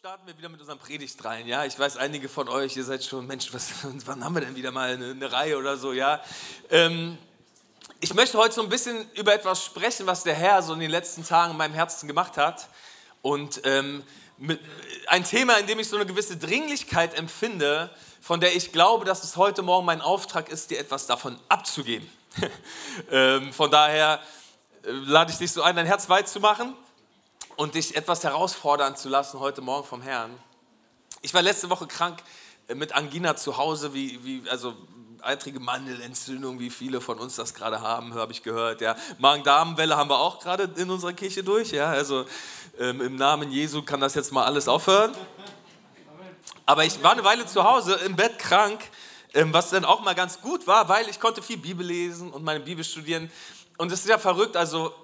Starten wir wieder mit unserem Predigt rein. Ja, ich weiß, einige von euch, ihr seid schon, Mensch, was, wann haben wir denn wieder mal eine, eine Reihe oder so? Ja, ähm, ich möchte heute so ein bisschen über etwas sprechen, was der Herr so in den letzten Tagen in meinem Herzen gemacht hat. Und ähm, mit, ein Thema, in dem ich so eine gewisse Dringlichkeit empfinde, von der ich glaube, dass es heute Morgen mein Auftrag ist, dir etwas davon abzugeben. ähm, von daher äh, lade ich dich so ein, dein Herz weit zu machen und dich etwas herausfordern zu lassen heute Morgen vom Herrn. Ich war letzte Woche krank äh, mit Angina zu Hause, wie, wie, also eitrige Mandelentzündung, wie viele von uns das gerade haben, habe ich gehört. Ja. Magen-Darm-Welle haben wir auch gerade in unserer Kirche durch. Ja. Also ähm, im Namen Jesu kann das jetzt mal alles aufhören. Aber ich war eine Weile zu Hause im Bett krank, ähm, was dann auch mal ganz gut war, weil ich konnte viel Bibel lesen und meine Bibel studieren. Und es ist ja verrückt, also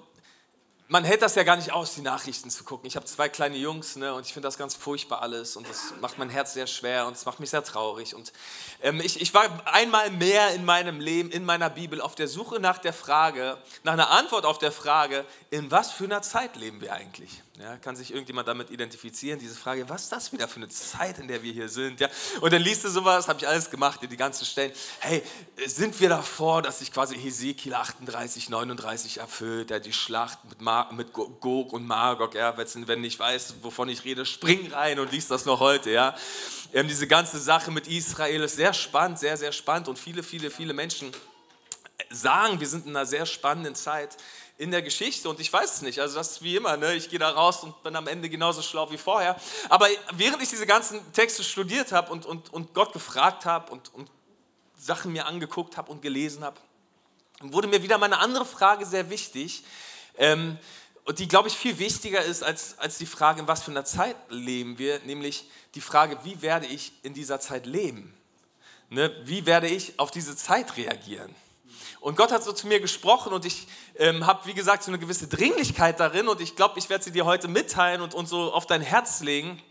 man hält das ja gar nicht aus, die Nachrichten zu gucken. Ich habe zwei kleine Jungs ne, und ich finde das ganz furchtbar alles und das macht mein Herz sehr schwer und es macht mich sehr traurig. Und ähm, ich, ich war einmal mehr in meinem Leben, in meiner Bibel, auf der Suche nach der Frage, nach einer Antwort auf der Frage, in was für einer Zeit leben wir eigentlich? Ja, kann sich irgendjemand damit identifizieren, diese Frage, was ist das wieder für eine Zeit, in der wir hier sind? Ja, und dann liest du sowas, habe ich alles gemacht, die ganzen Stellen. Hey, sind wir davor, dass sich quasi Hesekiel 38, 39 erfüllt, ja, die Schlacht mit, Mar mit Gog und Magog, ja, wenn nicht weißt, wovon ich rede, spring rein und liest das noch heute, ja. Ähm, diese ganze Sache mit Israel ist sehr spannend, sehr, sehr spannend und viele, viele, viele Menschen sagen, wir sind in einer sehr spannenden Zeit in der Geschichte und ich weiß es nicht. Also das ist wie immer, ne? ich gehe da raus und bin am Ende genauso schlau wie vorher. Aber während ich diese ganzen Texte studiert habe und, und, und Gott gefragt habe und, und Sachen mir angeguckt habe und gelesen habe, wurde mir wieder mal eine andere Frage sehr wichtig. Ähm, und die, glaube ich, viel wichtiger ist als, als die Frage, in was für einer Zeit leben wir, nämlich die Frage, wie werde ich in dieser Zeit leben? Ne? Wie werde ich auf diese Zeit reagieren? Und Gott hat so zu mir gesprochen und ich ähm, habe, wie gesagt, so eine gewisse Dringlichkeit darin und ich glaube, ich werde sie dir heute mitteilen und, und so auf dein Herz legen.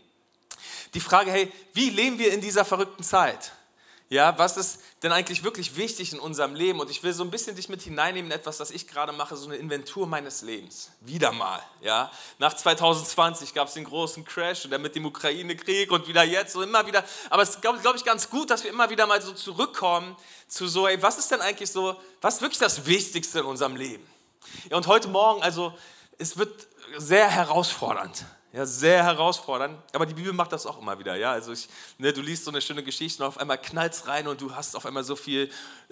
Die Frage, hey, wie leben wir in dieser verrückten Zeit? Ja, was ist denn eigentlich wirklich wichtig in unserem Leben? Und ich will so ein bisschen dich mit hineinnehmen in etwas, das ich gerade mache, so eine Inventur meines Lebens. Wieder mal. Ja, nach 2020 gab es den großen Crash und dann mit dem Ukraine-Krieg und wieder jetzt und immer wieder. Aber es ist, glaube glaub ich, ganz gut, dass wir immer wieder mal so zurückkommen zu so, ey, was ist denn eigentlich so, was ist wirklich das Wichtigste in unserem Leben? Ja, und heute Morgen, also, es wird sehr herausfordernd. Ja, sehr herausfordernd, aber die Bibel macht das auch immer wieder. Ja? Also ich, ne, du liest so eine schöne Geschichte und auf einmal knallt es rein und du hast auf einmal so viel,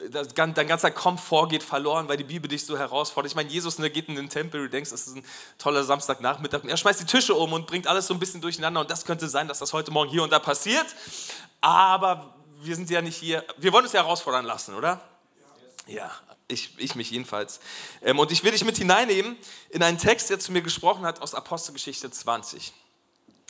das, dein ganzer Komfort geht verloren, weil die Bibel dich so herausfordert. Ich meine, Jesus ne, geht in den Tempel, du denkst, es ist ein toller Samstagnachmittag und er schmeißt die Tische um und bringt alles so ein bisschen durcheinander und das könnte sein, dass das heute Morgen hier und da passiert, aber wir sind ja nicht hier, wir wollen uns ja herausfordern lassen, oder? Ja, ich, ich mich jedenfalls. Ähm, und ich will dich mit hineinnehmen in einen Text, der zu mir gesprochen hat aus Apostelgeschichte 20.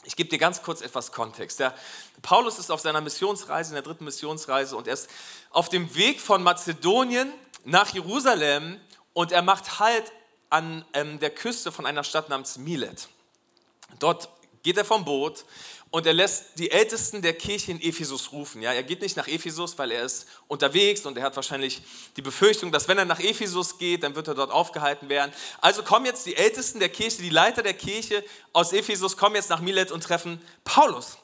Ich gebe dir ganz kurz etwas Kontext. Der Paulus ist auf seiner Missionsreise, in der dritten Missionsreise, und er ist auf dem Weg von Mazedonien nach Jerusalem und er macht Halt an ähm, der Küste von einer Stadt namens Milet. Dort geht er vom Boot und er lässt die Ältesten der Kirche in Ephesus rufen. Ja, er geht nicht nach Ephesus, weil er ist unterwegs und er hat wahrscheinlich die Befürchtung, dass wenn er nach Ephesus geht, dann wird er dort aufgehalten werden. Also kommen jetzt die Ältesten der Kirche, die Leiter der Kirche aus Ephesus, kommen jetzt nach Milet und treffen Paulus.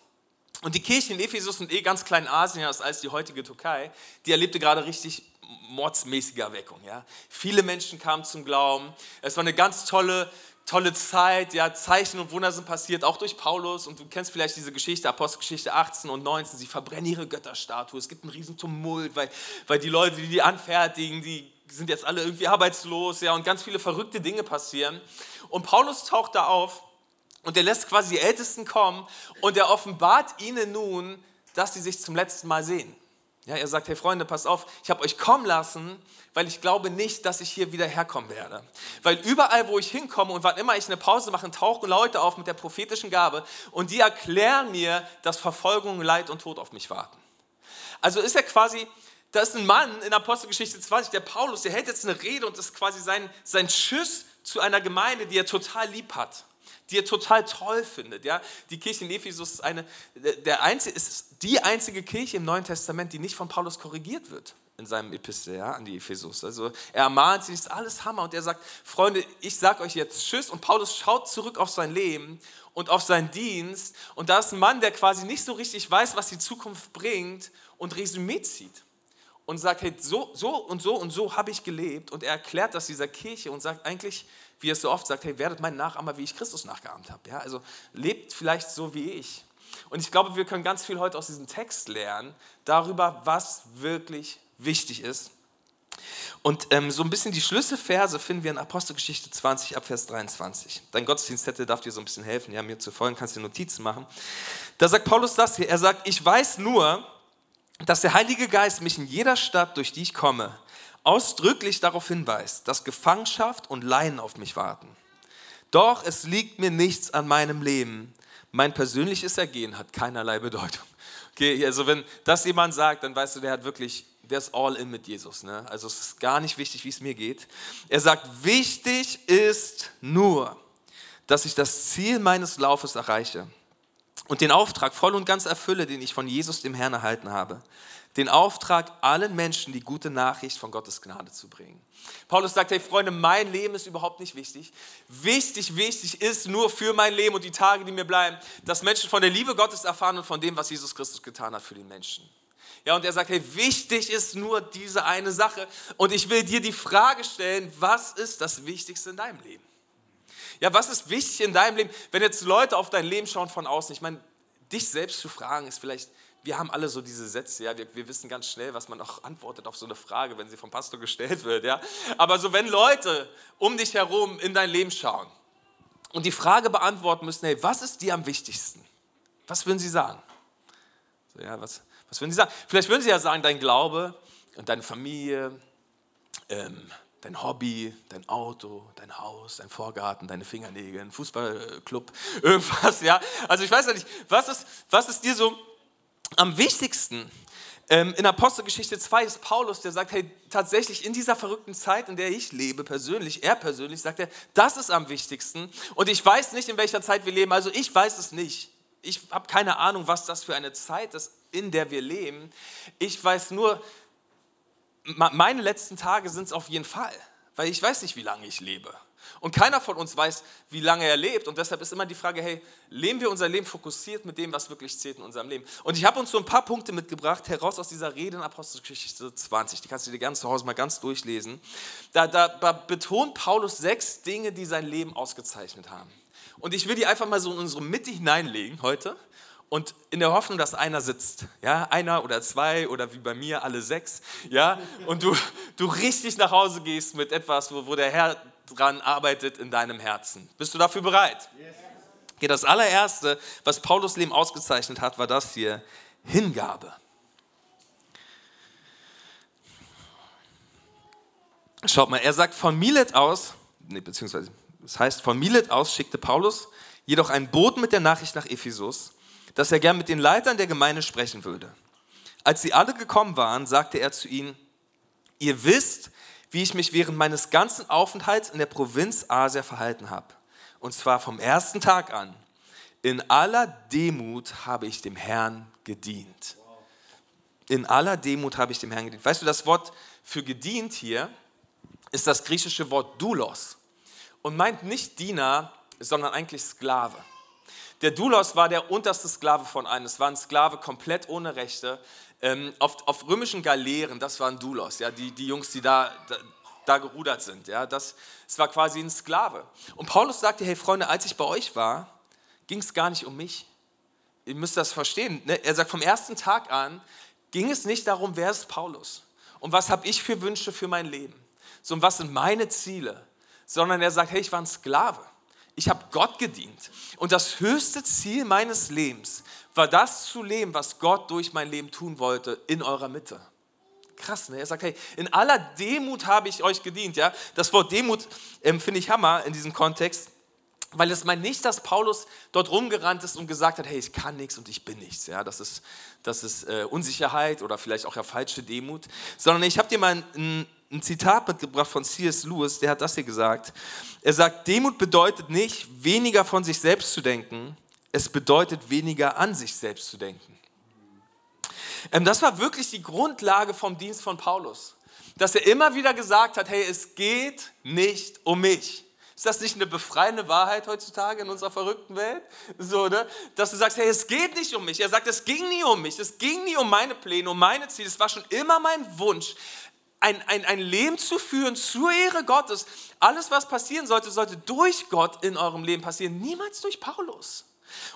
Und die Kirche in Ephesus und eh ganz klein Asien als die heutige Türkei, die erlebte gerade richtig mordsmäßige Erweckung. Ja. Viele Menschen kamen zum Glauben. Es war eine ganz tolle tolle Zeit, ja, Zeichen und Wunder sind passiert, auch durch Paulus. Und du kennst vielleicht diese Geschichte, Apostelgeschichte 18 und 19. Sie verbrennen ihre Götterstatue. Es gibt einen riesen Tumult, weil, weil die Leute, die die anfertigen, die sind jetzt alle irgendwie arbeitslos, ja, und ganz viele verrückte Dinge passieren. Und Paulus taucht da auf und er lässt quasi die Ältesten kommen und er offenbart ihnen nun, dass sie sich zum letzten Mal sehen. Ja, er sagt, hey Freunde, passt auf, ich habe euch kommen lassen, weil ich glaube nicht, dass ich hier wieder herkommen werde. Weil überall, wo ich hinkomme und wann immer ich eine Pause mache, tauchen Leute auf mit der prophetischen Gabe und die erklären mir, dass Verfolgung, Leid und Tod auf mich warten. Also ist er quasi da ist ein Mann in Apostelgeschichte 20, der Paulus, der hält jetzt eine Rede und ist quasi sein, sein Schuss zu einer Gemeinde, die er total lieb hat, die er total toll findet. Ja? Die Kirche in Ephesus ist, eine, der einzige, ist die einzige Kirche im Neuen Testament, die nicht von Paulus korrigiert wird in seinem Epistel ja, an die Ephesus. Also er ermahnt sie, ist alles Hammer und er sagt, Freunde, ich sage euch jetzt Tschüss und Paulus schaut zurück auf sein Leben und auf seinen Dienst und da ist ein Mann, der quasi nicht so richtig weiß, was die Zukunft bringt und Resümee zieht und sagt, hey, so, so und so und so habe ich gelebt und er erklärt das dieser Kirche und sagt eigentlich, wie er es so oft sagt, hey, werdet mein Nachahmer, wie ich Christus nachgeahmt habe. Ja, also lebt vielleicht so wie ich. Und ich glaube, wir können ganz viel heute aus diesem Text lernen, darüber, was wirklich wichtig ist. Und ähm, so ein bisschen die Schlüsselverse finden wir in Apostelgeschichte 20 ab Vers 23. Dein Gottesdienstzettel darf dir so ein bisschen helfen, ja, mir zu folgen, kannst dir Notizen machen. Da sagt Paulus das hier, er sagt, ich weiß nur, dass der Heilige Geist mich in jeder Stadt, durch die ich komme, ausdrücklich darauf hinweist, dass Gefangenschaft und Leiden auf mich warten. Doch es liegt mir nichts an meinem Leben. Mein persönliches Ergehen hat keinerlei Bedeutung. Okay, also wenn das jemand sagt, dann weißt du, der hat wirklich der ist all in mit Jesus. Ne? Also es ist gar nicht wichtig, wie es mir geht. Er sagt, wichtig ist nur, dass ich das Ziel meines Laufes erreiche und den Auftrag voll und ganz erfülle, den ich von Jesus, dem Herrn, erhalten habe. Den Auftrag, allen Menschen die gute Nachricht von Gottes Gnade zu bringen. Paulus sagt, hey Freunde, mein Leben ist überhaupt nicht wichtig. Wichtig, wichtig ist nur für mein Leben und die Tage, die mir bleiben, dass Menschen von der Liebe Gottes erfahren und von dem, was Jesus Christus getan hat für die Menschen. Ja, und er sagt, hey, wichtig ist nur diese eine Sache. Und ich will dir die Frage stellen, was ist das Wichtigste in deinem Leben? Ja, was ist wichtig in deinem Leben? Wenn jetzt Leute auf dein Leben schauen von außen, ich meine, dich selbst zu fragen ist vielleicht, wir haben alle so diese Sätze, ja, wir, wir, wissen ganz schnell, was man auch antwortet auf so eine Frage, wenn sie vom Pastor gestellt wird, ja. Aber so, wenn Leute um dich herum in dein Leben schauen und die Frage beantworten müssen, hey, was ist dir am wichtigsten? Was würden sie sagen? So, ja, was, was würden Sie sagen? Vielleicht würden Sie ja sagen, dein Glaube und deine Familie, ähm, dein Hobby, dein Auto, dein Haus, dein Vorgarten, deine Fingernägel, ein Fußballclub, irgendwas, ja. Also ich weiß ja nicht, was ist, was ist dir so am wichtigsten? Ähm, in Apostelgeschichte 2 ist Paulus, der sagt, hey, tatsächlich in dieser verrückten Zeit, in der ich lebe, persönlich, er persönlich, sagt er, das ist am wichtigsten. Und ich weiß nicht, in welcher Zeit wir leben, also ich weiß es nicht. Ich habe keine Ahnung, was das für eine Zeit ist, in der wir leben. Ich weiß nur, meine letzten Tage sind es auf jeden Fall, weil ich weiß nicht, wie lange ich lebe. Und keiner von uns weiß, wie lange er lebt. Und deshalb ist immer die Frage, hey, leben wir unser Leben fokussiert mit dem, was wirklich zählt in unserem Leben? Und ich habe uns so ein paar Punkte mitgebracht, heraus aus dieser Rede in Apostelgeschichte 20. Die kannst du dir gerne zu Hause mal ganz durchlesen. Da, da, da betont Paulus sechs Dinge, die sein Leben ausgezeichnet haben. Und ich will die einfach mal so in unsere Mitte hineinlegen heute und in der Hoffnung, dass einer sitzt, ja, einer oder zwei oder wie bei mir alle sechs, ja, und du, du richtig nach Hause gehst mit etwas, wo, wo der Herr dran arbeitet in deinem Herzen. Bist du dafür bereit? Yes. Okay, das allererste, was Paulus Leben ausgezeichnet hat, war das hier, Hingabe. Schaut mal, er sagt von Milet aus, nee, beziehungsweise, das heißt, von Milet aus schickte Paulus jedoch einen Boten mit der Nachricht nach Ephesus, dass er gern mit den Leitern der Gemeinde sprechen würde. Als sie alle gekommen waren, sagte er zu ihnen, ihr wisst, wie ich mich während meines ganzen Aufenthalts in der Provinz Asia verhalten habe. Und zwar vom ersten Tag an. In aller Demut habe ich dem Herrn gedient. In aller Demut habe ich dem Herrn gedient. Weißt du, das Wort für gedient hier ist das griechische Wort doulos und meint nicht Diener, sondern eigentlich Sklave. Der Doulos war der unterste Sklave von einem. Es war ein Sklave komplett ohne Rechte. Ähm, auf, auf, römischen Galeeren, das waren Doulos, ja, die, die Jungs, die da, da, da gerudert sind. Ja, das, es war quasi ein Sklave. Und Paulus sagte, hey Freunde, als ich bei euch war, ging es gar nicht um mich. Ihr müsst das verstehen. Ne? Er sagt, vom ersten Tag an ging es nicht darum, wer ist Paulus und was habe ich für Wünsche für mein Leben, sondern was sind meine Ziele, sondern er sagt, hey, ich war ein Sklave. Ich habe Gott gedient. Und das höchste Ziel meines Lebens war das zu leben, was Gott durch mein Leben tun wollte in eurer Mitte. Krass, ne? Er sagt, hey, in aller Demut habe ich euch gedient. Ja? Das Wort Demut ähm, finde ich Hammer in diesem Kontext. weil es meint nicht, dass Paulus dort rumgerannt ist und gesagt hat, hey, ich kann nichts und ich bin nichts. Ja, das ist, das ist äh, Unsicherheit oder vielleicht auch ja falsche Demut, sondern ich habe dir mal ein, ein Zitat mitgebracht von C.S. Lewis, der hat das hier gesagt. Er sagt, Demut bedeutet nicht, weniger von sich selbst zu denken, es bedeutet weniger an sich selbst zu denken. Ähm, das war wirklich die Grundlage vom Dienst von Paulus, dass er immer wieder gesagt hat, hey, es geht nicht um mich. Ist das nicht eine befreiende Wahrheit heutzutage in unserer verrückten Welt? So, ne? Dass du sagst, hey, es geht nicht um mich. Er sagt, es ging nie um mich. Es ging nie um meine Pläne, um meine Ziele. Es war schon immer mein Wunsch, ein, ein, ein Leben zu führen zur Ehre Gottes. Alles, was passieren sollte, sollte durch Gott in eurem Leben passieren, niemals durch Paulus.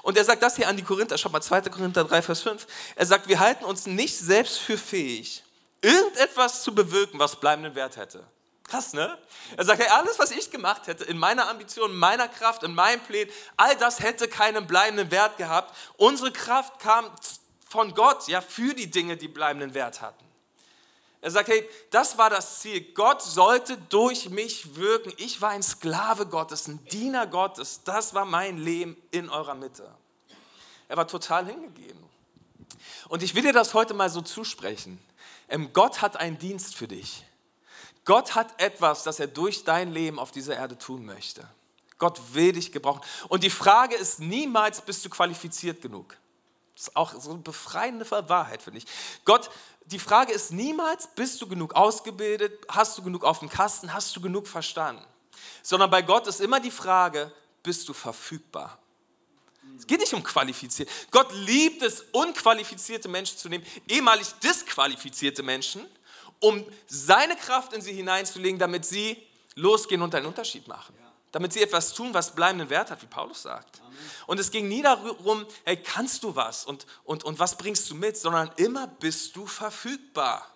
Und er sagt das hier an die Korinther, schau mal 2. Korinther 3, Vers 5. Er sagt, wir halten uns nicht selbst für fähig, irgendetwas zu bewirken, was bleibenden Wert hätte. Krass, ne? Er sagt, hey, alles, was ich gemacht hätte, in meiner Ambition, meiner Kraft, in meinem Plan, all das hätte keinen bleibenden Wert gehabt. Unsere Kraft kam von Gott, ja, für die Dinge, die bleibenden Wert hatten. Er sagt, hey, das war das Ziel. Gott sollte durch mich wirken. Ich war ein Sklave Gottes, ein Diener Gottes. Das war mein Leben in eurer Mitte. Er war total hingegeben. Und ich will dir das heute mal so zusprechen. Ähm, Gott hat einen Dienst für dich. Gott hat etwas, das er durch dein Leben auf dieser Erde tun möchte. Gott will dich gebrauchen. Und die Frage ist niemals, bist du qualifiziert genug? Das ist auch so eine befreiende Wahrheit, finde ich. Gott, die Frage ist niemals, bist du genug ausgebildet, hast du genug auf dem Kasten, hast du genug verstanden? Sondern bei Gott ist immer die Frage, bist du verfügbar? Es geht nicht um qualifiziert. Gott liebt es, unqualifizierte Menschen zu nehmen, ehemalig disqualifizierte Menschen um seine Kraft in sie hineinzulegen, damit sie losgehen und einen Unterschied machen. Damit sie etwas tun, was bleibenden Wert hat, wie Paulus sagt. Amen. Und es ging nie darum, hey, kannst du was und, und, und was bringst du mit, sondern immer bist du verfügbar.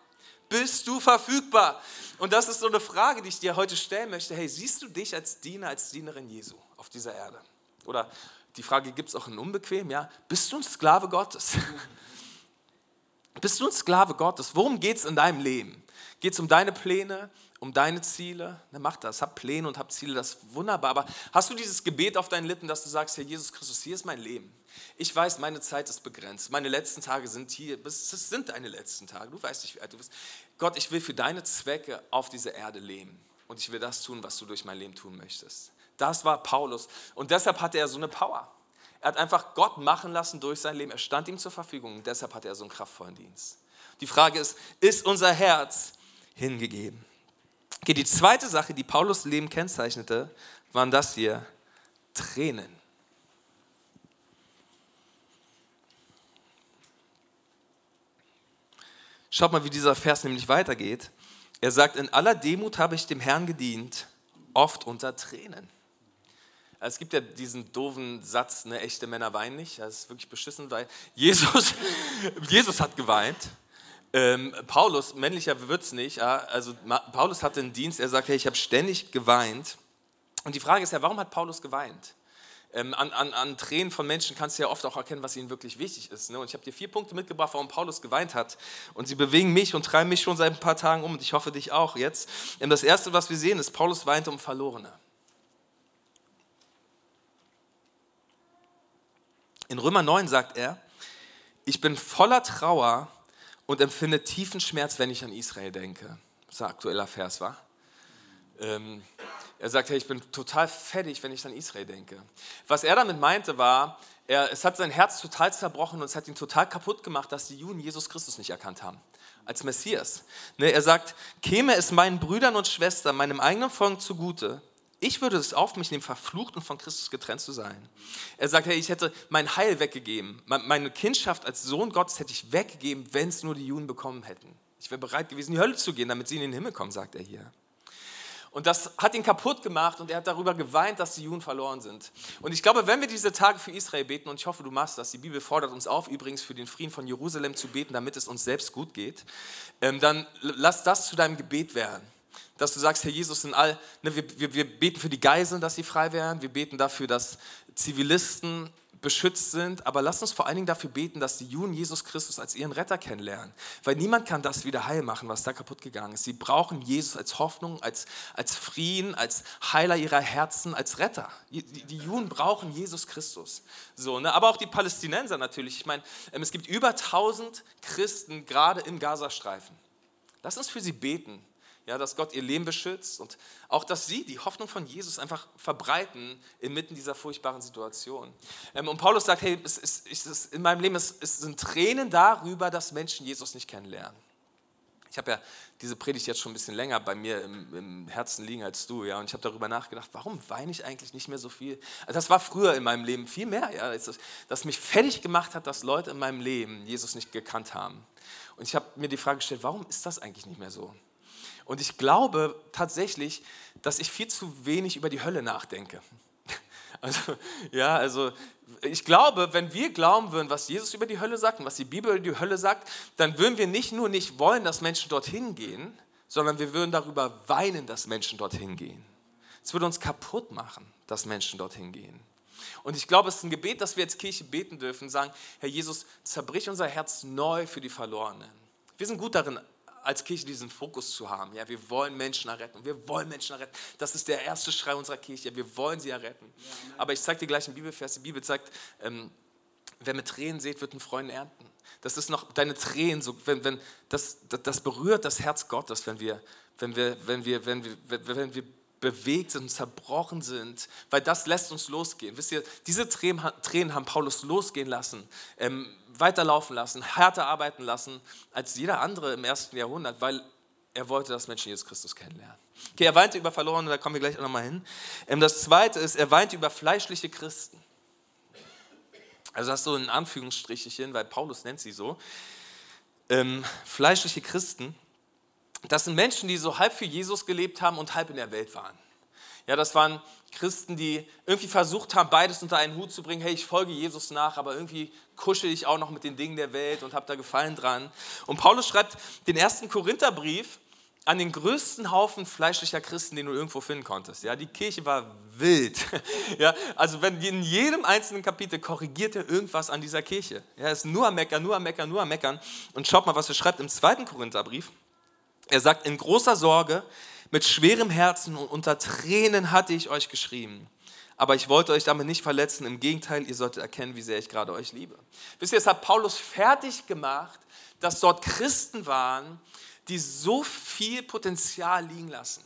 Bist du verfügbar? Und das ist so eine Frage, die ich dir heute stellen möchte. Hey, siehst du dich als Diener, als Dienerin Jesu auf dieser Erde? Oder die Frage gibt es auch in Unbequem, ja? Bist du ein Sklave Gottes? Bist du ein Sklave Gottes? Worum geht es in deinem Leben? Geht es um deine Pläne, um deine Ziele? Na, mach das, hab Pläne und hab Ziele, das ist wunderbar. Aber hast du dieses Gebet auf deinen Lippen, dass du sagst, Herr Jesus Christus, hier ist mein Leben. Ich weiß, meine Zeit ist begrenzt. Meine letzten Tage sind hier. Es sind deine letzten Tage. Du weißt nicht, wie alt du bist. Gott, ich will für deine Zwecke auf dieser Erde leben. Und ich will das tun, was du durch mein Leben tun möchtest. Das war Paulus. Und deshalb hatte er so eine Power. Er hat einfach Gott machen lassen durch sein Leben. Er stand ihm zur Verfügung und deshalb hat er so einen kraftvollen Dienst. Die Frage ist, ist unser Herz hingegeben? Okay, die zweite Sache, die Paulus Leben kennzeichnete, waren das hier, Tränen. Schaut mal, wie dieser Vers nämlich weitergeht. Er sagt, in aller Demut habe ich dem Herrn gedient, oft unter Tränen. Es gibt ja diesen doofen Satz, ne, echte Männer weinen nicht. Das ist wirklich beschissen, weil Jesus, Jesus hat geweint. Ähm, Paulus, männlicher wird es nicht. Also Paulus hatte einen Dienst, er sagt, hey, ich habe ständig geweint. Und die Frage ist ja, warum hat Paulus geweint? Ähm, an, an, an, Tränen von Menschen kannst du ja oft auch erkennen, was ihnen wirklich wichtig ist. Ne? Und ich habe dir vier Punkte mitgebracht, warum Paulus geweint hat. Und sie bewegen mich und treiben mich schon seit ein paar Tagen um und ich hoffe dich auch jetzt. Ähm, das Erste, was wir sehen, ist, Paulus weint um Verlorene. In Römer 9 sagt er, ich bin voller Trauer und empfinde tiefen Schmerz, wenn ich an Israel denke. Das ist ein aktueller Vers, war. Ähm, er sagt, hey, ich bin total fertig, wenn ich an Israel denke. Was er damit meinte, war, er, es hat sein Herz total zerbrochen und es hat ihn total kaputt gemacht, dass die Juden Jesus Christus nicht erkannt haben als Messias. Ne, er sagt, käme es meinen Brüdern und Schwestern, meinem eigenen Volk zugute, ich würde es auf mich nehmen, verflucht und von Christus getrennt zu sein. Er sagt, hey, ich hätte mein Heil weggegeben. Meine Kindschaft als Sohn Gottes hätte ich weggegeben, wenn es nur die Juden bekommen hätten. Ich wäre bereit gewesen, in die Hölle zu gehen, damit sie in den Himmel kommen, sagt er hier. Und das hat ihn kaputt gemacht und er hat darüber geweint, dass die Juden verloren sind. Und ich glaube, wenn wir diese Tage für Israel beten, und ich hoffe, du machst das, die Bibel fordert uns auf, übrigens für den Frieden von Jerusalem zu beten, damit es uns selbst gut geht, ähm, dann lass das zu deinem Gebet werden dass du sagst, Herr Jesus, in all, ne, wir, wir, wir beten für die Geiseln, dass sie frei werden, wir beten dafür, dass Zivilisten beschützt sind, aber lasst uns vor allen Dingen dafür beten, dass die Juden Jesus Christus als ihren Retter kennenlernen. Weil niemand kann das wieder heil machen, was da kaputt gegangen ist. Sie brauchen Jesus als Hoffnung, als, als Frieden, als Heiler ihrer Herzen, als Retter. Die, die Juden brauchen Jesus Christus. So, ne? Aber auch die Palästinenser natürlich. Ich meine, ähm, es gibt über 1000 Christen gerade im Gazastreifen. Lass uns für sie beten ja, dass Gott ihr Leben beschützt und auch, dass sie die Hoffnung von Jesus einfach verbreiten inmitten dieser furchtbaren Situation. Ähm, und Paulus sagt, hey, es ist, es ist, in meinem Leben es, es sind Tränen darüber, dass Menschen Jesus nicht kennenlernen. Ich habe ja diese Predigt jetzt schon ein bisschen länger bei mir im, im Herzen liegen als du, ja, und ich habe darüber nachgedacht, warum weine ich eigentlich nicht mehr so viel? Also das war früher in meinem Leben viel mehr, ja, dass mich fertig gemacht hat, dass Leute in meinem Leben Jesus nicht gekannt haben. Und ich habe mir die Frage gestellt, warum ist das eigentlich nicht mehr so? Und ich glaube tatsächlich, dass ich viel zu wenig über die Hölle nachdenke. Also, ja, also ich glaube, wenn wir glauben würden, was Jesus über die Hölle sagt und was die Bibel über die Hölle sagt, dann würden wir nicht nur nicht wollen, dass Menschen dorthin gehen, sondern wir würden darüber weinen, dass Menschen dorthin gehen. Es würde uns kaputt machen, dass Menschen dorthin gehen. Und ich glaube, es ist ein Gebet, das wir als Kirche beten dürfen, sagen, Herr Jesus, zerbrich unser Herz neu für die Verlorenen. Wir sind gut darin, als Kirche diesen Fokus zu haben. Ja, wir wollen Menschen erretten. Wir wollen Menschen erretten. Das ist der erste Schrei unserer Kirche. Wir wollen sie erretten. Aber ich zeige dir gleich einen Bibelvers. Die Bibel sagt, ähm, wer mit Tränen sieht, wird einen Freund ernten. Das ist noch deine Tränen, so, wenn, wenn, das, das, das berührt das Herz Gottes, wenn wir, wenn wir, wenn wir, wenn wir, wenn wir bewegt sind und zerbrochen sind, weil das lässt uns losgehen. Wisst ihr, diese Tränen haben Paulus losgehen lassen, ähm, weiterlaufen lassen, härter arbeiten lassen als jeder andere im ersten Jahrhundert, weil er wollte, dass Menschen Jesus Christus kennenlernen. Okay, er weinte über Verlorene, da kommen wir gleich auch nochmal hin. Ähm, das zweite ist, er weinte über fleischliche Christen. Also das so in Anführungsstrichen, weil Paulus nennt sie so. Ähm, fleischliche Christen das sind Menschen, die so halb für Jesus gelebt haben und halb in der Welt waren. Ja, das waren Christen, die irgendwie versucht haben, beides unter einen Hut zu bringen. Hey, ich folge Jesus nach, aber irgendwie kuschel ich auch noch mit den Dingen der Welt und habe da Gefallen dran. Und Paulus schreibt den ersten Korintherbrief an den größten Haufen fleischlicher Christen, den du irgendwo finden konntest. Ja, die Kirche war wild. Ja, also wenn in jedem einzelnen Kapitel korrigiert er irgendwas an dieser Kirche. Ja, ist nur am Meckern, nur am Meckern, nur am Meckern. Und schaut mal, was er schreibt im zweiten Korintherbrief. Er sagt, in großer Sorge, mit schwerem Herzen und unter Tränen hatte ich euch geschrieben. Aber ich wollte euch damit nicht verletzen. Im Gegenteil, ihr solltet erkennen, wie sehr ich gerade euch liebe. Wisst ihr, es hat Paulus fertig gemacht, dass dort Christen waren, die so viel Potenzial liegen lassen,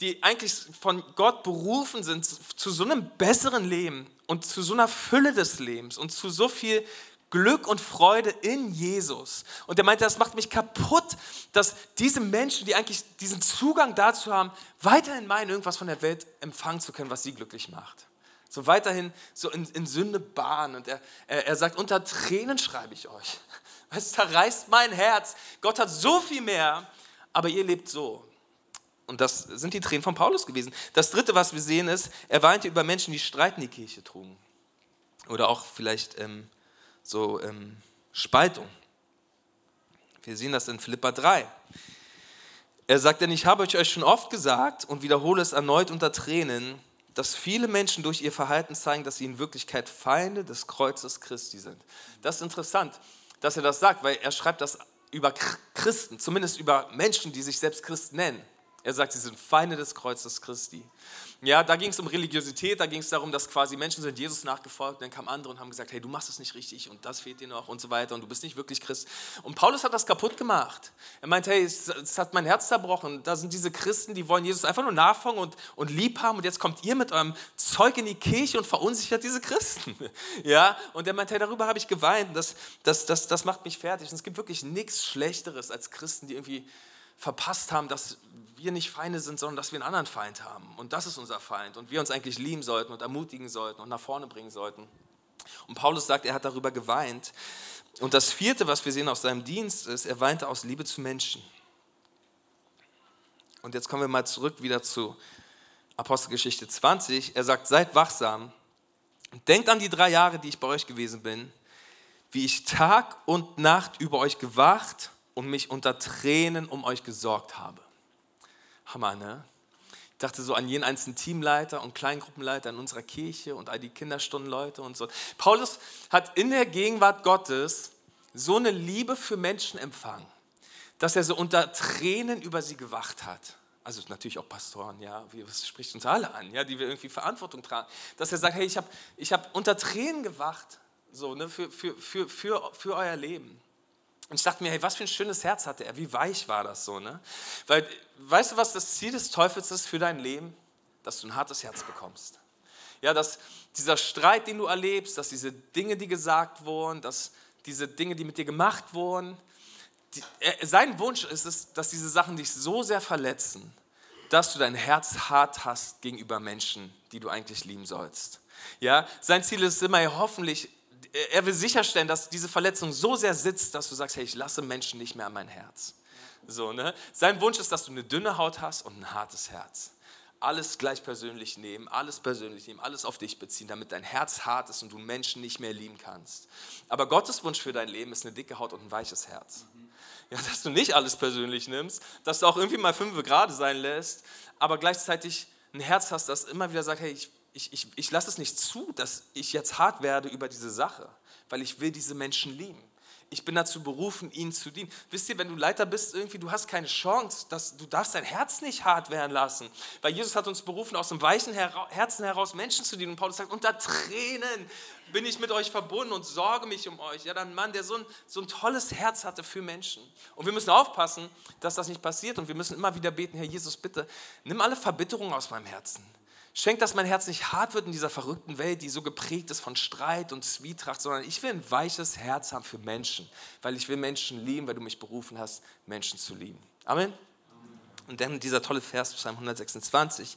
die eigentlich von Gott berufen sind zu so einem besseren Leben und zu so einer Fülle des Lebens und zu so viel Glück und Freude in Jesus. Und er meinte, das macht mich kaputt, dass diese Menschen, die eigentlich diesen Zugang dazu haben, weiterhin meinen, irgendwas von der Welt empfangen zu können, was sie glücklich macht. So weiterhin so in, in Sünde bahnen. Und er, er, er sagt, unter Tränen schreibe ich euch. Es zerreißt mein Herz. Gott hat so viel mehr, aber ihr lebt so. Und das sind die Tränen von Paulus gewesen. Das dritte, was wir sehen, ist, er weinte über Menschen, die Streit in die Kirche trugen. Oder auch vielleicht ähm, so ähm, Spaltung. Wir sehen das in Philippa 3. Er sagt denn, ich habe euch schon oft gesagt und wiederhole es erneut unter Tränen, dass viele Menschen durch ihr Verhalten zeigen, dass sie in Wirklichkeit Feinde des Kreuzes Christi sind. Das ist interessant, dass er das sagt, weil er schreibt das über Christen, zumindest über Menschen, die sich selbst Christen nennen. Er sagt, sie sind Feinde des Kreuzes Christi. Ja, da ging es um Religiosität, da ging es darum, dass quasi Menschen sind Jesus nachgefolgt, dann kamen andere und haben gesagt, hey, du machst es nicht richtig und das fehlt dir noch und so weiter und du bist nicht wirklich Christ. Und Paulus hat das kaputt gemacht. Er meint, hey, es, es hat mein Herz zerbrochen. Da sind diese Christen, die wollen Jesus einfach nur nachfolgen und, und lieb haben und jetzt kommt ihr mit eurem Zeug in die Kirche und verunsichert diese Christen. Ja, und er meint, hey, darüber habe ich geweint, das, das, das, das macht mich fertig. Und es gibt wirklich nichts Schlechteres als Christen, die irgendwie verpasst haben, dass wir nicht Feinde sind, sondern dass wir einen anderen Feind haben. Und das ist unser Feind. Und wir uns eigentlich lieben sollten und ermutigen sollten und nach vorne bringen sollten. Und Paulus sagt, er hat darüber geweint. Und das vierte, was wir sehen aus seinem Dienst, ist, er weinte aus Liebe zu Menschen. Und jetzt kommen wir mal zurück wieder zu Apostelgeschichte 20. Er sagt, seid wachsam. Denkt an die drei Jahre, die ich bei euch gewesen bin, wie ich Tag und Nacht über euch gewacht und mich unter Tränen um euch gesorgt habe. Hammer, ne? dachte so an jeden einzelnen Teamleiter und Kleingruppenleiter in unserer Kirche und all die Kinderstundenleute und so. Paulus hat in der Gegenwart Gottes so eine Liebe für Menschen empfangen, dass er so unter Tränen über sie gewacht hat. Also natürlich auch Pastoren, ja, das spricht uns alle an, ja, die wir irgendwie Verantwortung tragen. Dass er sagt, hey, ich habe ich hab unter Tränen gewacht, so, ne, für, für, für, für, für euer Leben. Und ich dachte mir, hey, was für ein schönes Herz hatte er, wie weich war das so, ne? Weil, weißt du, was das Ziel des Teufels ist für dein Leben? Dass du ein hartes Herz bekommst. Ja, dass dieser Streit, den du erlebst, dass diese Dinge, die gesagt wurden, dass diese Dinge, die mit dir gemacht wurden, die, er, sein Wunsch ist es, dass diese Sachen dich so sehr verletzen, dass du dein Herz hart hast gegenüber Menschen, die du eigentlich lieben sollst. Ja, sein Ziel ist immer, hoffentlich er will sicherstellen, dass diese Verletzung so sehr sitzt, dass du sagst, hey, ich lasse Menschen nicht mehr an mein Herz. So, ne? Sein Wunsch ist, dass du eine dünne Haut hast und ein hartes Herz. Alles gleich persönlich nehmen, alles persönlich nehmen, alles auf dich beziehen, damit dein Herz hart ist und du Menschen nicht mehr lieben kannst. Aber Gottes Wunsch für dein Leben ist eine dicke Haut und ein weiches Herz. Ja, dass du nicht alles persönlich nimmst, dass du auch irgendwie mal fünf Grad sein lässt, aber gleichzeitig ein Herz hast, das immer wieder sagt, hey, ich ich, ich, ich lasse es nicht zu, dass ich jetzt hart werde über diese Sache, weil ich will diese Menschen lieben. Ich bin dazu berufen, ihnen zu dienen. Wisst ihr, wenn du Leiter bist, irgendwie, du hast keine Chance, dass, du darfst dein Herz nicht hart werden lassen. Weil Jesus hat uns berufen, aus dem weichen Herzen heraus Menschen zu dienen. Und Paulus sagt, unter Tränen bin ich mit euch verbunden und sorge mich um euch. Ja, dann ein Mann, der so ein, so ein tolles Herz hatte für Menschen. Und wir müssen aufpassen, dass das nicht passiert. Und wir müssen immer wieder beten, Herr Jesus, bitte, nimm alle Verbitterung aus meinem Herzen. Schenk, dass mein Herz nicht hart wird in dieser verrückten Welt, die so geprägt ist von Streit und Zwietracht, sondern ich will ein weiches Herz haben für Menschen, weil ich will Menschen lieben, weil du mich berufen hast, Menschen zu lieben. Amen. Und dann dieser tolle Vers, Psalm 126.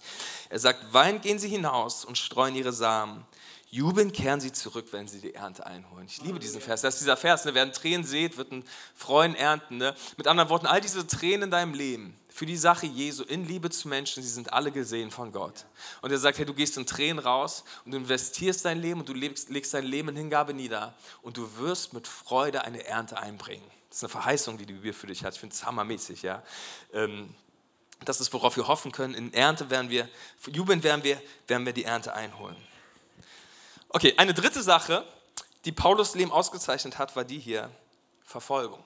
Er sagt, wein gehen sie hinaus und streuen ihre Samen. Jubeln kehren sie zurück, wenn sie die Ernte einholen. Ich liebe diesen Vers. Das ist dieser Vers, ne? wer Tränen sät, wird ein Freuen ernten. Ne? Mit anderen Worten, all diese Tränen in deinem Leben, für die Sache Jesu, in Liebe zu Menschen, sie sind alle gesehen von Gott. Und er sagt, hey, du gehst in Tränen raus und du investierst dein Leben und du legst, legst dein Leben in Hingabe nieder und du wirst mit Freude eine Ernte einbringen. Das ist eine Verheißung, die die Bibel für dich hat. Ich finde es hammermäßig, ja. Ähm, das ist, worauf wir hoffen können. In Ernte werden wir, jubeln werden wir, werden wir die Ernte einholen. Okay, eine dritte Sache, die Paulus Leben ausgezeichnet hat, war die hier, Verfolgung.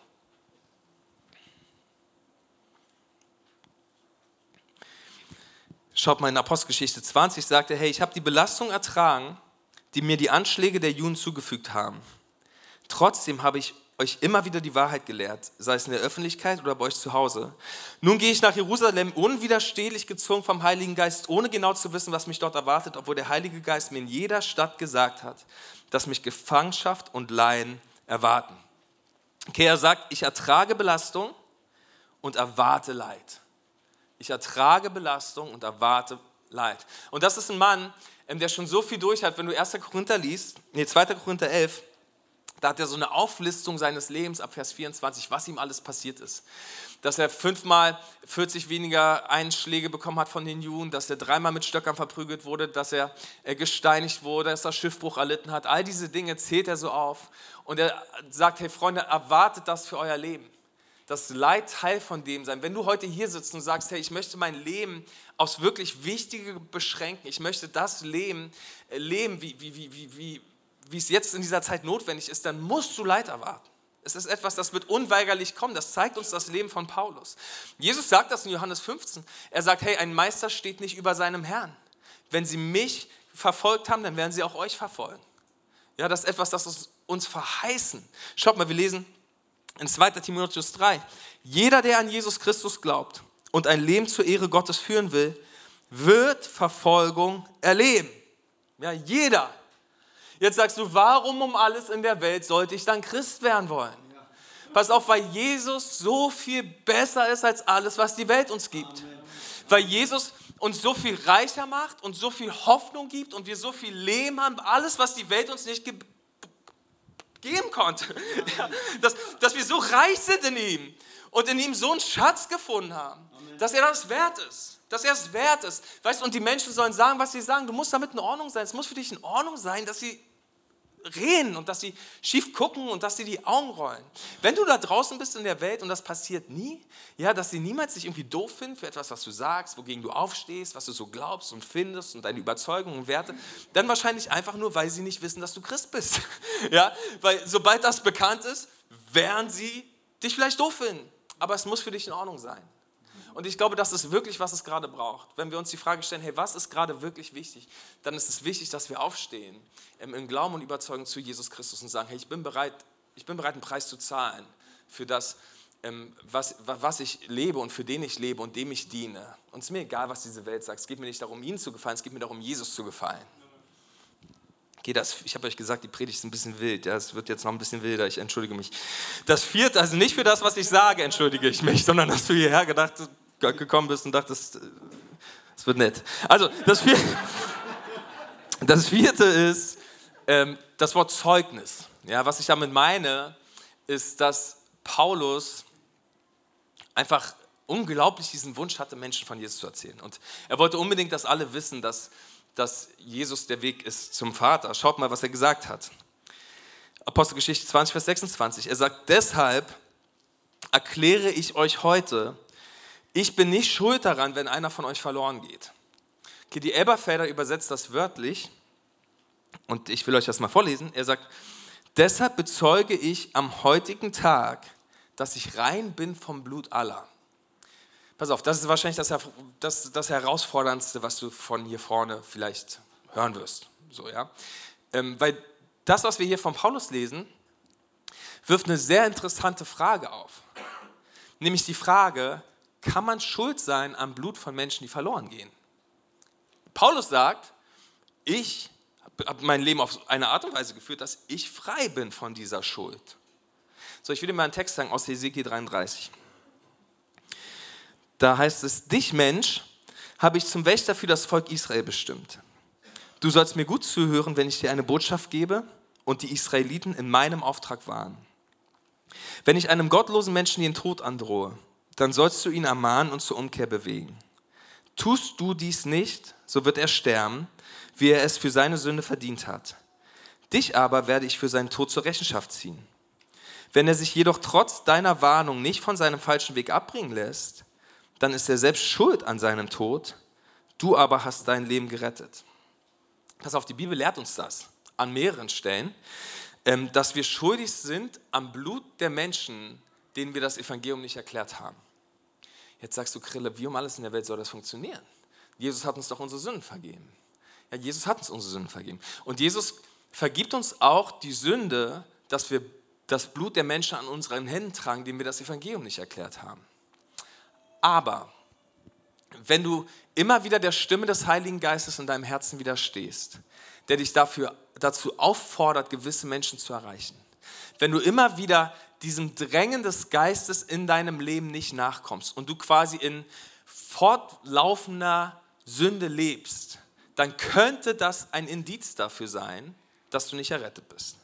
Schaut mal in Apostelgeschichte 20, sagt er, hey, ich habe die Belastung ertragen, die mir die Anschläge der Juden zugefügt haben. Trotzdem habe ich euch immer wieder die Wahrheit gelehrt, sei es in der Öffentlichkeit oder bei euch zu Hause. Nun gehe ich nach Jerusalem unwiderstehlich gezwungen vom Heiligen Geist, ohne genau zu wissen, was mich dort erwartet, obwohl der Heilige Geist mir in jeder Stadt gesagt hat, dass mich Gefangenschaft und Laien erwarten. Okay, er sagt, ich ertrage Belastung und erwarte Leid. Ich ertrage Belastung und erwarte Leid. Und das ist ein Mann, ähm, der schon so viel durch hat. Wenn du 1. Korinther liest, nee, 2. Korinther 11, da hat er so eine Auflistung seines Lebens ab Vers 24, was ihm alles passiert ist. Dass er fünfmal 40 weniger Einschläge bekommen hat von den Juden, dass er dreimal mit Stöckern verprügelt wurde, dass er gesteinigt wurde, dass er Schiffbruch erlitten hat. All diese Dinge zählt er so auf. Und er sagt, hey Freunde, erwartet das für euer Leben. Das Leid Teil von dem sein. Wenn du heute hier sitzt und sagst, hey, ich möchte mein Leben aufs wirklich Wichtige beschränken, ich möchte das Leben äh, leben, wie, wie, wie, wie, wie wie es jetzt in dieser Zeit notwendig ist, dann musst du Leid erwarten. Es ist etwas, das wird unweigerlich kommen. Das zeigt uns das Leben von Paulus. Jesus sagt das in Johannes 15. Er sagt, hey, ein Meister steht nicht über seinem Herrn. Wenn sie mich verfolgt haben, dann werden sie auch euch verfolgen. Ja, das ist etwas, das uns verheißen. Schaut mal, wir lesen in 2. Timotheus 3. Jeder, der an Jesus Christus glaubt und ein Leben zur Ehre Gottes führen will, wird Verfolgung erleben. Ja, jeder. Jetzt sagst du, warum um alles in der Welt sollte ich dann Christ werden wollen? Pass auf, weil Jesus so viel besser ist als alles, was die Welt uns gibt. Weil Jesus uns so viel reicher macht und so viel Hoffnung gibt und wir so viel Leben haben, alles, was die Welt uns nicht ge geben konnte. Ja, dass, dass wir so reich sind in ihm und in ihm so einen Schatz gefunden haben, dass er das wert ist dass er es wert ist. Weißt du, und die Menschen sollen sagen, was sie sagen. Du musst damit in Ordnung sein. Es muss für dich in Ordnung sein, dass sie reden und dass sie schief gucken und dass sie die Augen rollen. Wenn du da draußen bist in der Welt und das passiert nie, ja, dass sie niemals dich irgendwie doof finden für etwas, was du sagst, wogegen du aufstehst, was du so glaubst und findest und deine Überzeugungen und Werte, dann wahrscheinlich einfach nur, weil sie nicht wissen, dass du Christ bist. Ja, weil sobald das bekannt ist, werden sie dich vielleicht doof finden. Aber es muss für dich in Ordnung sein. Und ich glaube, das ist wirklich, was es gerade braucht. Wenn wir uns die Frage stellen, hey, was ist gerade wirklich wichtig, dann ist es wichtig, dass wir aufstehen ähm, im Glauben und Überzeugung zu Jesus Christus und sagen, hey, ich bin bereit, ich bin bereit, einen Preis zu zahlen für das, ähm, was, was ich lebe und für den ich lebe und dem ich diene. Und es ist mir egal, was diese Welt sagt. Es geht mir nicht darum, ihnen zu gefallen, es geht mir darum, Jesus zu gefallen. Das, ich habe euch gesagt, die Predigt ist ein bisschen wild. Ja, es wird jetzt noch ein bisschen wilder, ich entschuldige mich. Das vierte, also nicht für das, was ich sage, entschuldige ich mich, sondern dass du hierher gedacht gekommen bist und dachtest, es wird nett. Also, das vierte, das vierte ist ähm, das Wort Zeugnis. Ja, was ich damit meine, ist, dass Paulus einfach unglaublich diesen Wunsch hatte, Menschen von Jesus zu erzählen. Und er wollte unbedingt, dass alle wissen, dass, dass Jesus der Weg ist zum Vater. Schaut mal, was er gesagt hat. Apostelgeschichte 20, Vers 26. Er sagt, deshalb erkläre ich euch heute, ich bin nicht schuld daran, wenn einer von euch verloren geht. Okay, die Elberfelder übersetzt das wörtlich und ich will euch das mal vorlesen. Er sagt, deshalb bezeuge ich am heutigen Tag, dass ich rein bin vom Blut aller. Pass auf, das ist wahrscheinlich das, das, das Herausforderndste, was du von hier vorne vielleicht hören wirst. So, ja? Ähm, weil das, was wir hier von Paulus lesen, wirft eine sehr interessante Frage auf. Nämlich die Frage, kann man schuld sein am Blut von Menschen, die verloren gehen? Paulus sagt, ich habe mein Leben auf eine Art und Weise geführt, dass ich frei bin von dieser Schuld. So, ich will dir mal einen Text sagen aus Hesekiel 33. Da heißt es, dich Mensch habe ich zum Wächter für das Volk Israel bestimmt. Du sollst mir gut zuhören, wenn ich dir eine Botschaft gebe und die Israeliten in meinem Auftrag waren. Wenn ich einem gottlosen Menschen den Tod androhe, dann sollst du ihn ermahnen und zur Umkehr bewegen. Tust du dies nicht, so wird er sterben, wie er es für seine Sünde verdient hat. Dich aber werde ich für seinen Tod zur Rechenschaft ziehen. Wenn er sich jedoch trotz deiner Warnung nicht von seinem falschen Weg abbringen lässt, dann ist er selbst schuld an seinem Tod, du aber hast dein Leben gerettet. Pass auf, die Bibel lehrt uns das an mehreren Stellen, ähm, dass wir schuldig sind am Blut der Menschen, denen wir das Evangelium nicht erklärt haben. Jetzt sagst du, Krille, wie um alles in der Welt soll das funktionieren? Jesus hat uns doch unsere Sünden vergeben. Ja, Jesus hat uns unsere Sünden vergeben. Und Jesus vergibt uns auch die Sünde, dass wir das Blut der Menschen an unseren Händen tragen, denen wir das Evangelium nicht erklärt haben. Aber wenn du immer wieder der Stimme des Heiligen Geistes in deinem Herzen widerstehst, der dich dafür, dazu auffordert, gewisse Menschen zu erreichen, wenn du immer wieder diesem Drängen des Geistes in deinem Leben nicht nachkommst und du quasi in fortlaufender Sünde lebst, dann könnte das ein Indiz dafür sein, dass du nicht errettet bist.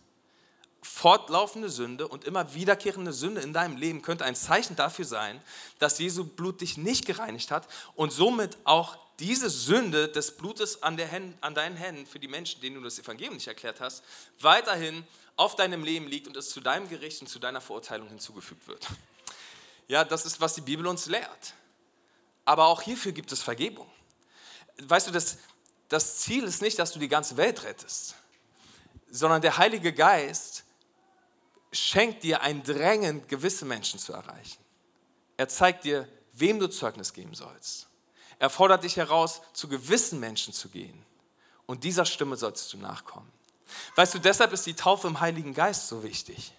Fortlaufende Sünde und immer wiederkehrende Sünde in deinem Leben könnte ein Zeichen dafür sein, dass Jesu Blut dich nicht gereinigt hat und somit auch diese Sünde des Blutes an, Händen, an deinen Händen für die Menschen, denen du das Evangelium nicht erklärt hast, weiterhin auf deinem Leben liegt und es zu deinem Gericht und zu deiner Verurteilung hinzugefügt wird. Ja, das ist, was die Bibel uns lehrt. Aber auch hierfür gibt es Vergebung. Weißt du, das, das Ziel ist nicht, dass du die ganze Welt rettest, sondern der Heilige Geist schenkt dir ein Drängen, gewisse Menschen zu erreichen. Er zeigt dir, wem du Zeugnis geben sollst. Er fordert dich heraus, zu gewissen Menschen zu gehen. Und dieser Stimme sollst du nachkommen. Weißt du, deshalb ist die Taufe im Heiligen Geist so wichtig.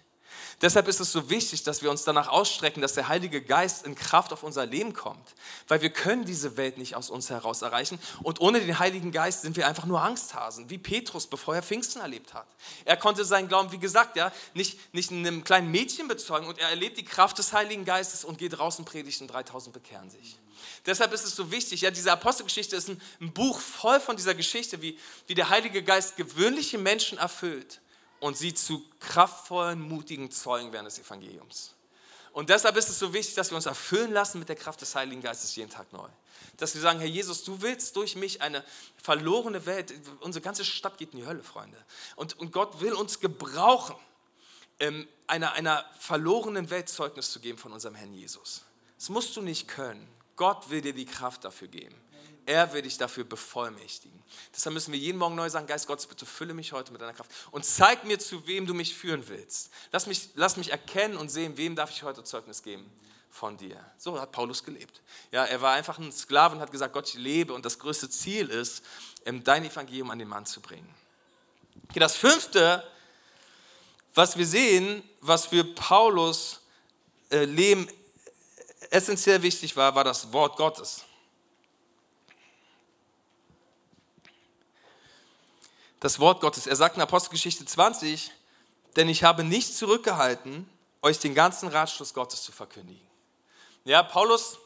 Deshalb ist es so wichtig, dass wir uns danach ausstrecken, dass der Heilige Geist in Kraft auf unser Leben kommt. Weil wir können diese Welt nicht aus uns heraus erreichen. Und ohne den Heiligen Geist sind wir einfach nur Angsthasen, wie Petrus, bevor er Pfingsten erlebt hat. Er konnte seinen Glauben, wie gesagt, ja, nicht, nicht in einem kleinen Mädchen bezeugen. Und er erlebt die Kraft des Heiligen Geistes und geht raus und predigt und 3000 bekehren sich. Deshalb ist es so wichtig, ja, diese Apostelgeschichte ist ein, Buch voll von dieser Geschichte, wie, wie der Heilige Geist gewöhnliche Menschen erfüllt und sie zu kraftvollen, mutigen Zeugen während des Evangeliums. Und deshalb ist es so wichtig, dass wir uns erfüllen lassen mit der Kraft des Heiligen Geistes jeden Tag neu. Dass wir sagen, Herr Jesus, du willst durch mich eine verlorene Welt, unsere ganze Stadt geht in die Hölle, Freunde. Und, und Gott will uns gebrauchen, ähm, einer, einer verlorenen Welt Zeugnis zu geben von unserem Herrn Jesus. Das musst du nicht können. Gott will dir die Kraft dafür geben. Er will dich dafür bevollmächtigen. Deshalb müssen wir jeden Morgen neu sagen, Geist Gottes, bitte fülle mich heute mit deiner Kraft und zeig mir, zu wem du mich führen willst. Lass mich, lass mich erkennen und sehen, wem darf ich heute Zeugnis geben von dir. So hat Paulus gelebt. Ja, er war einfach ein Sklave und hat gesagt, Gott, ich lebe und das größte Ziel ist, dein Evangelium an den Mann zu bringen. Okay, das fünfte, was wir sehen, was für Paulus äh, Leben essentiell wichtig war, war das Wort Gottes. Das Wort Gottes. Er sagt in Apostelgeschichte 20, denn ich habe nicht zurückgehalten, euch den ganzen Ratschluss Gottes zu verkündigen. Ja, Paulus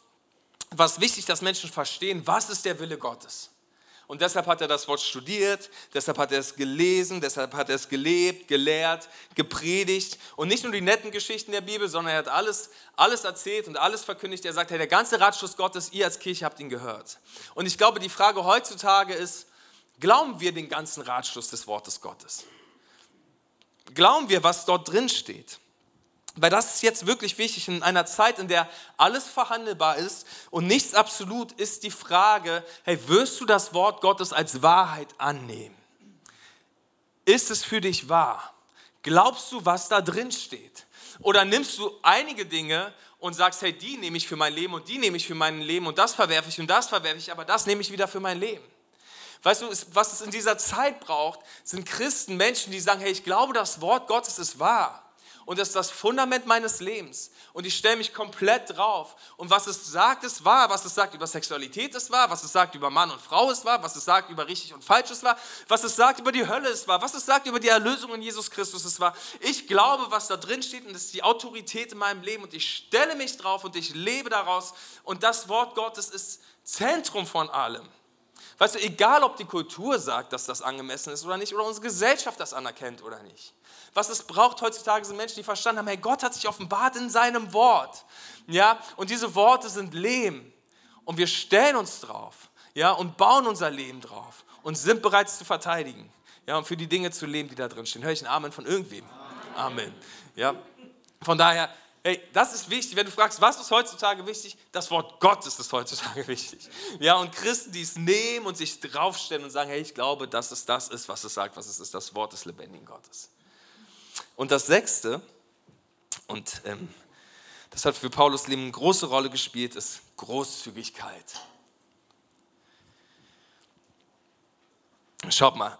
war es wichtig, dass Menschen verstehen, was ist der Wille Gottes. Und deshalb hat er das Wort studiert, deshalb hat er es gelesen, deshalb hat er es gelebt, gelehrt, gepredigt. Und nicht nur die netten Geschichten der Bibel, sondern er hat alles, alles erzählt und alles verkündigt. Er sagt, hey, der ganze Ratschluss Gottes, ihr als Kirche habt ihn gehört. Und ich glaube, die Frage heutzutage ist, glauben wir den ganzen Ratschluss des Wortes Gottes? Glauben wir, was dort drin steht? Weil das ist jetzt wirklich wichtig in einer Zeit, in der alles verhandelbar ist und nichts absolut, ist die Frage, hey, wirst du das Wort Gottes als Wahrheit annehmen? Ist es für dich wahr? Glaubst du, was da drin steht? Oder nimmst du einige Dinge und sagst, hey, die nehme ich für mein Leben und die nehme ich für mein Leben und das verwerfe ich und das verwerfe ich, aber das nehme ich wieder für mein Leben? Weißt du, was es in dieser Zeit braucht, sind Christen, Menschen, die sagen, hey, ich glaube, das Wort Gottes ist wahr und das ist das Fundament meines Lebens. Und ich stelle mich komplett drauf. Und was es sagt, ist wahr. Was es sagt über Sexualität ist wahr. Was es sagt über Mann und Frau ist wahr. Was es sagt über richtig und falsch ist wahr. Was es sagt über die Hölle ist wahr. Was es sagt über die Erlösung in Jesus Christus ist wahr. Ich glaube, was da drin steht und das ist die Autorität in meinem Leben. Und ich stelle mich drauf und ich lebe daraus. Und das Wort Gottes ist Zentrum von allem. Weißt du, egal ob die Kultur sagt, dass das angemessen ist oder nicht, oder unsere Gesellschaft das anerkennt oder nicht. Was es braucht heutzutage sind Menschen, die verstanden haben, hey, Gott hat sich offenbart in seinem Wort. Ja, und diese Worte sind Lehm. Und wir stellen uns drauf, ja, und bauen unser Leben drauf und sind bereit zu verteidigen. Ja, und für die Dinge zu leben, die da drin stehen. Höre ich einen Amen von irgendwem? Amen. Ja. Von daher, Hey, das ist wichtig. Wenn du fragst, was ist heutzutage wichtig? Das Wort Gottes ist heutzutage wichtig. Ja, und Christen, die es nehmen und sich draufstellen und sagen, hey, ich glaube, dass es das ist, was es sagt, was es ist, das Wort des lebendigen Gottes. Und das Sechste, und ähm, das hat für Paulus Leben eine große Rolle gespielt, ist Großzügigkeit. Schaut mal,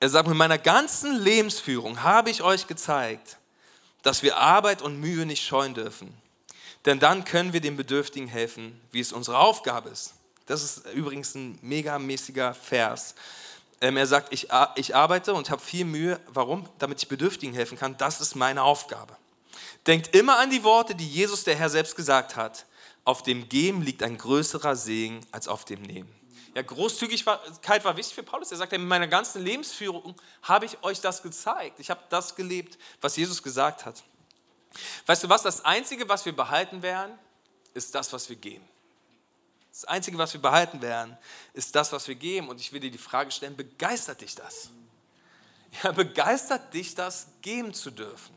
er sagt, mit meiner ganzen Lebensführung habe ich euch gezeigt, dass wir Arbeit und Mühe nicht scheuen dürfen. Denn dann können wir den Bedürftigen helfen, wie es unsere Aufgabe ist. Das ist übrigens ein megamäßiger Vers. Ähm, er sagt, ich, ich arbeite und habe viel Mühe. Warum? Damit ich Bedürftigen helfen kann. Das ist meine Aufgabe. Denkt immer an die Worte, die Jesus, der Herr, selbst gesagt hat. Auf dem Geben liegt ein größerer Segen als auf dem Nehmen. Ja, Großzügigkeit war wichtig für Paulus. Er sagt, in meiner ganzen Lebensführung habe ich euch das gezeigt. Ich habe das gelebt, was Jesus gesagt hat. Weißt du was? Das Einzige, was wir behalten werden, ist das, was wir geben. Das Einzige, was wir behalten werden, ist das, was wir geben. Und ich will dir die Frage stellen, begeistert dich das? Ja, begeistert dich das, geben zu dürfen?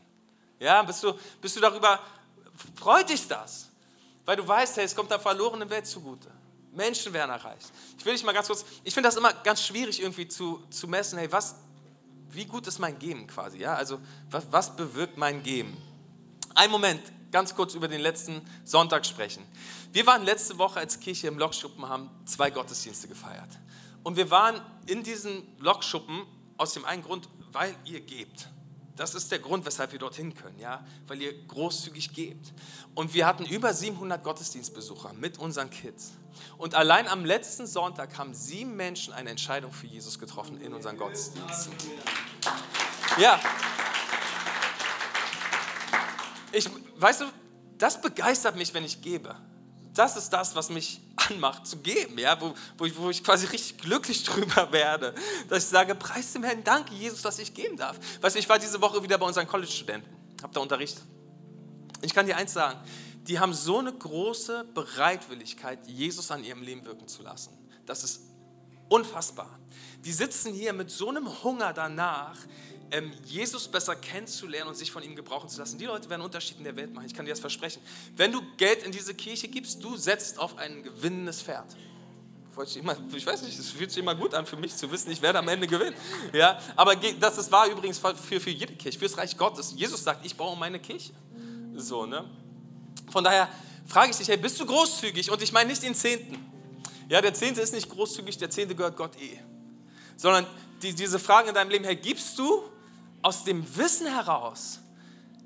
Ja, bist du, bist du darüber, freut dich das? Weil du weißt, hey, es kommt der verlorenen Welt zugute. Menschen werden erreicht. Ich will dich mal ganz kurz, ich finde das immer ganz schwierig irgendwie zu, zu messen, hey, was, wie gut ist mein Geben quasi? Ja, also was, was bewirkt mein Geben? Ein Moment, ganz kurz über den letzten Sonntag sprechen. Wir waren letzte Woche als Kirche im Lokschuppen, haben zwei Gottesdienste gefeiert. Und wir waren in diesen Lokschuppen aus dem einen Grund, weil ihr gebt. Das ist der Grund, weshalb wir dorthin können, ja, weil ihr großzügig gebt. Und wir hatten über 700 Gottesdienstbesucher mit unseren Kids. Und allein am letzten Sonntag haben sieben Menschen eine Entscheidung für Jesus getroffen in unseren Gottesdiensten. Ja, ich, weißt du, das begeistert mich, wenn ich gebe. Das ist das, was mich anmacht, zu geben, ja? wo, wo, ich, wo ich quasi richtig glücklich drüber werde. Dass ich sage, preis dem Herrn, danke Jesus, dass ich geben darf. Weißt du, ich war diese Woche wieder bei unseren College-Studenten, habe da Unterricht. Ich kann dir eins sagen, die haben so eine große Bereitwilligkeit, Jesus an ihrem Leben wirken zu lassen. Das ist unfassbar. Die sitzen hier mit so einem Hunger danach, Jesus besser kennenzulernen und sich von ihm gebrauchen zu lassen. Die Leute werden Unterschied in der Welt machen, ich kann dir das versprechen. Wenn du Geld in diese Kirche gibst, du setzt auf ein gewinnendes Pferd. Ich weiß nicht, es fühlt sich immer gut an für mich zu wissen, ich werde am Ende gewinnen. Ja, aber das ist wahr übrigens für, für jede Kirche, fürs Reich Gottes. Jesus sagt, ich baue meine Kirche. So, ne? Von daher frage ich dich, hey, bist du großzügig? Und ich meine nicht den Zehnten. Ja, der Zehnte ist nicht großzügig, der Zehnte gehört Gott eh. Sondern die, diese Fragen in deinem Leben, hey, gibst du aus dem Wissen heraus,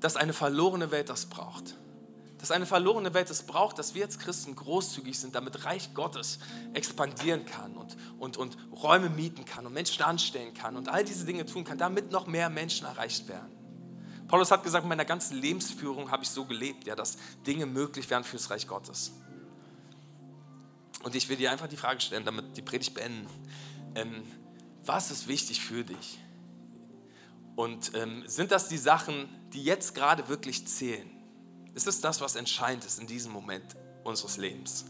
dass eine verlorene Welt das braucht. Dass eine verlorene Welt es braucht, dass wir als Christen großzügig sind, damit Reich Gottes expandieren kann und, und, und Räume mieten kann und Menschen anstellen kann und all diese Dinge tun kann, damit noch mehr Menschen erreicht werden. Paulus hat gesagt, in meiner ganzen Lebensführung habe ich so gelebt, ja, dass Dinge möglich werden fürs Reich Gottes. Und ich will dir einfach die Frage stellen, damit die Predigt beenden. Ähm, was ist wichtig für dich? Und ähm, sind das die Sachen, die jetzt gerade wirklich zählen? Ist es das, was entscheidend ist in diesem Moment unseres Lebens?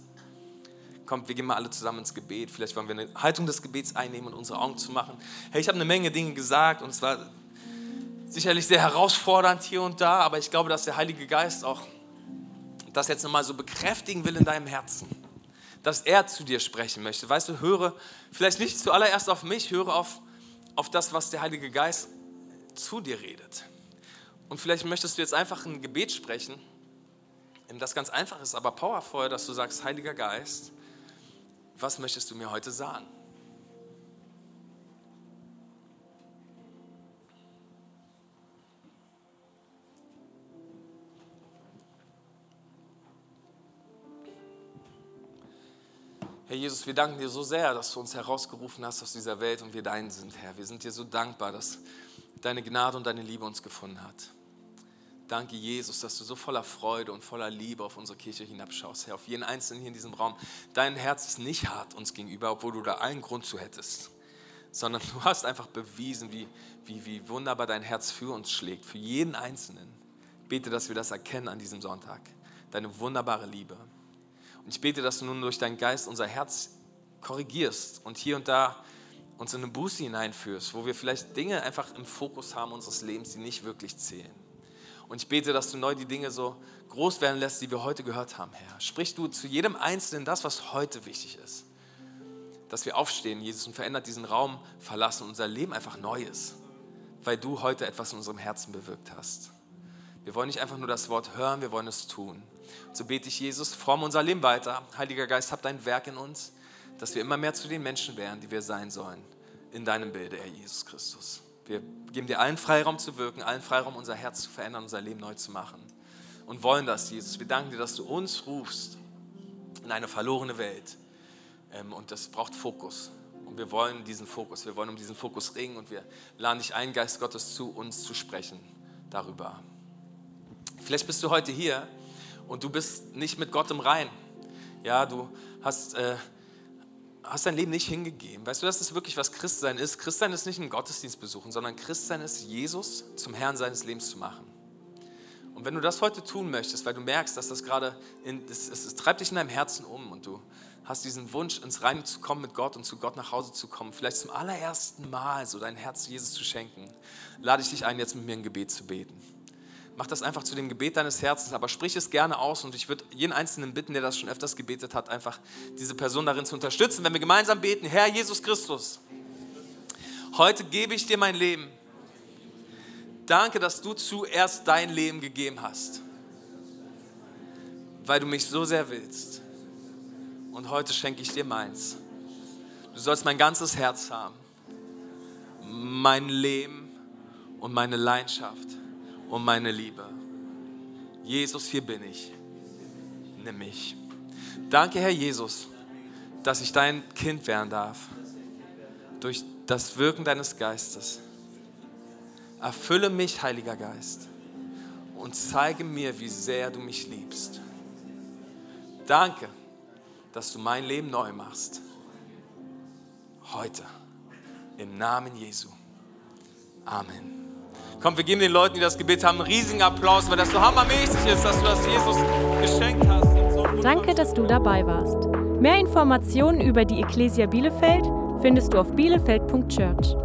Kommt, wir gehen mal alle zusammen ins Gebet. Vielleicht wollen wir eine Haltung des Gebets einnehmen und unsere Augen zu machen. Hey, ich habe eine Menge Dinge gesagt und es war sicherlich sehr herausfordernd hier und da, aber ich glaube, dass der Heilige Geist auch das jetzt nochmal so bekräftigen will in deinem Herzen. Dass er zu dir sprechen möchte. Weißt du, höre vielleicht nicht zuallererst auf mich, höre auf, auf das, was der Heilige Geist zu dir redet. Und vielleicht möchtest du jetzt einfach ein Gebet sprechen, das ganz einfach ist, aber powervoll, dass du sagst, Heiliger Geist, was möchtest du mir heute sagen? Herr Jesus, wir danken dir so sehr, dass du uns herausgerufen hast aus dieser Welt und wir dein sind, Herr. Wir sind dir so dankbar, dass deine Gnade und deine Liebe uns gefunden hat. Danke, Jesus, dass du so voller Freude und voller Liebe auf unsere Kirche hinabschaust, Herr, auf jeden Einzelnen hier in diesem Raum. Dein Herz ist nicht hart uns gegenüber, obwohl du da allen Grund zu hättest, sondern du hast einfach bewiesen, wie, wie, wie wunderbar dein Herz für uns schlägt, für jeden Einzelnen. Bete, dass wir das erkennen an diesem Sonntag. Deine wunderbare Liebe. Und ich bete, dass du nun durch deinen Geist unser Herz korrigierst und hier und da uns in eine Buße hineinführst, wo wir vielleicht Dinge einfach im Fokus haben unseres Lebens, die nicht wirklich zählen. Und ich bete, dass du neu die Dinge so groß werden lässt, die wir heute gehört haben, Herr. Sprich du zu jedem Einzelnen das, was heute wichtig ist. Dass wir aufstehen, Jesus, und verändert diesen Raum verlassen unser Leben einfach neu ist, weil du heute etwas in unserem Herzen bewirkt hast. Wir wollen nicht einfach nur das Wort hören, wir wollen es tun. So bete ich, Jesus, forme unser Leben weiter. Heiliger Geist, hab dein Werk in uns dass wir immer mehr zu den Menschen werden, die wir sein sollen, in deinem Bilde, Herr Jesus Christus. Wir geben dir allen Freiraum zu wirken, allen Freiraum, unser Herz zu verändern, unser Leben neu zu machen. Und wollen das, Jesus. Wir danken dir, dass du uns rufst in eine verlorene Welt. Ähm, und das braucht Fokus. Und wir wollen diesen Fokus, wir wollen um diesen Fokus ringen und wir laden dich ein, Geist Gottes, zu uns zu sprechen darüber. Vielleicht bist du heute hier und du bist nicht mit Gott im Rein. Ja, du hast äh, hast dein Leben nicht hingegeben. Weißt du, das ist wirklich, was Christsein ist. Christsein ist nicht ein Gottesdienst besuchen, sondern Christsein ist, Jesus zum Herrn seines Lebens zu machen. Und wenn du das heute tun möchtest, weil du merkst, dass das gerade, es, es, es treibt dich in deinem Herzen um und du hast diesen Wunsch, ins Reine zu kommen mit Gott und zu Gott nach Hause zu kommen, vielleicht zum allerersten Mal so dein Herz Jesus zu schenken, lade ich dich ein, jetzt mit mir ein Gebet zu beten. Mach das einfach zu dem Gebet deines Herzens, aber sprich es gerne aus und ich würde jeden Einzelnen bitten, der das schon öfters gebetet hat, einfach diese Person darin zu unterstützen, wenn wir gemeinsam beten, Herr Jesus Christus, heute gebe ich dir mein Leben. Danke, dass du zuerst dein Leben gegeben hast, weil du mich so sehr willst. Und heute schenke ich dir meins. Du sollst mein ganzes Herz haben, mein Leben und meine Leidenschaft um meine Liebe. Jesus, hier bin ich. Nimm mich. Danke, Herr Jesus, dass ich dein Kind werden darf. Durch das Wirken deines Geistes. Erfülle mich, Heiliger Geist, und zeige mir, wie sehr du mich liebst. Danke, dass du mein Leben neu machst. Heute. Im Namen Jesu. Amen. Komm, wir geben den Leuten, die das Gebet haben, einen riesigen Applaus, weil das so hammermäßig ist, dass du das Jesus geschenkt hast. So Danke, dass du dabei warst. Mehr Informationen über die Ecclesia Bielefeld findest du auf bielefeld.church.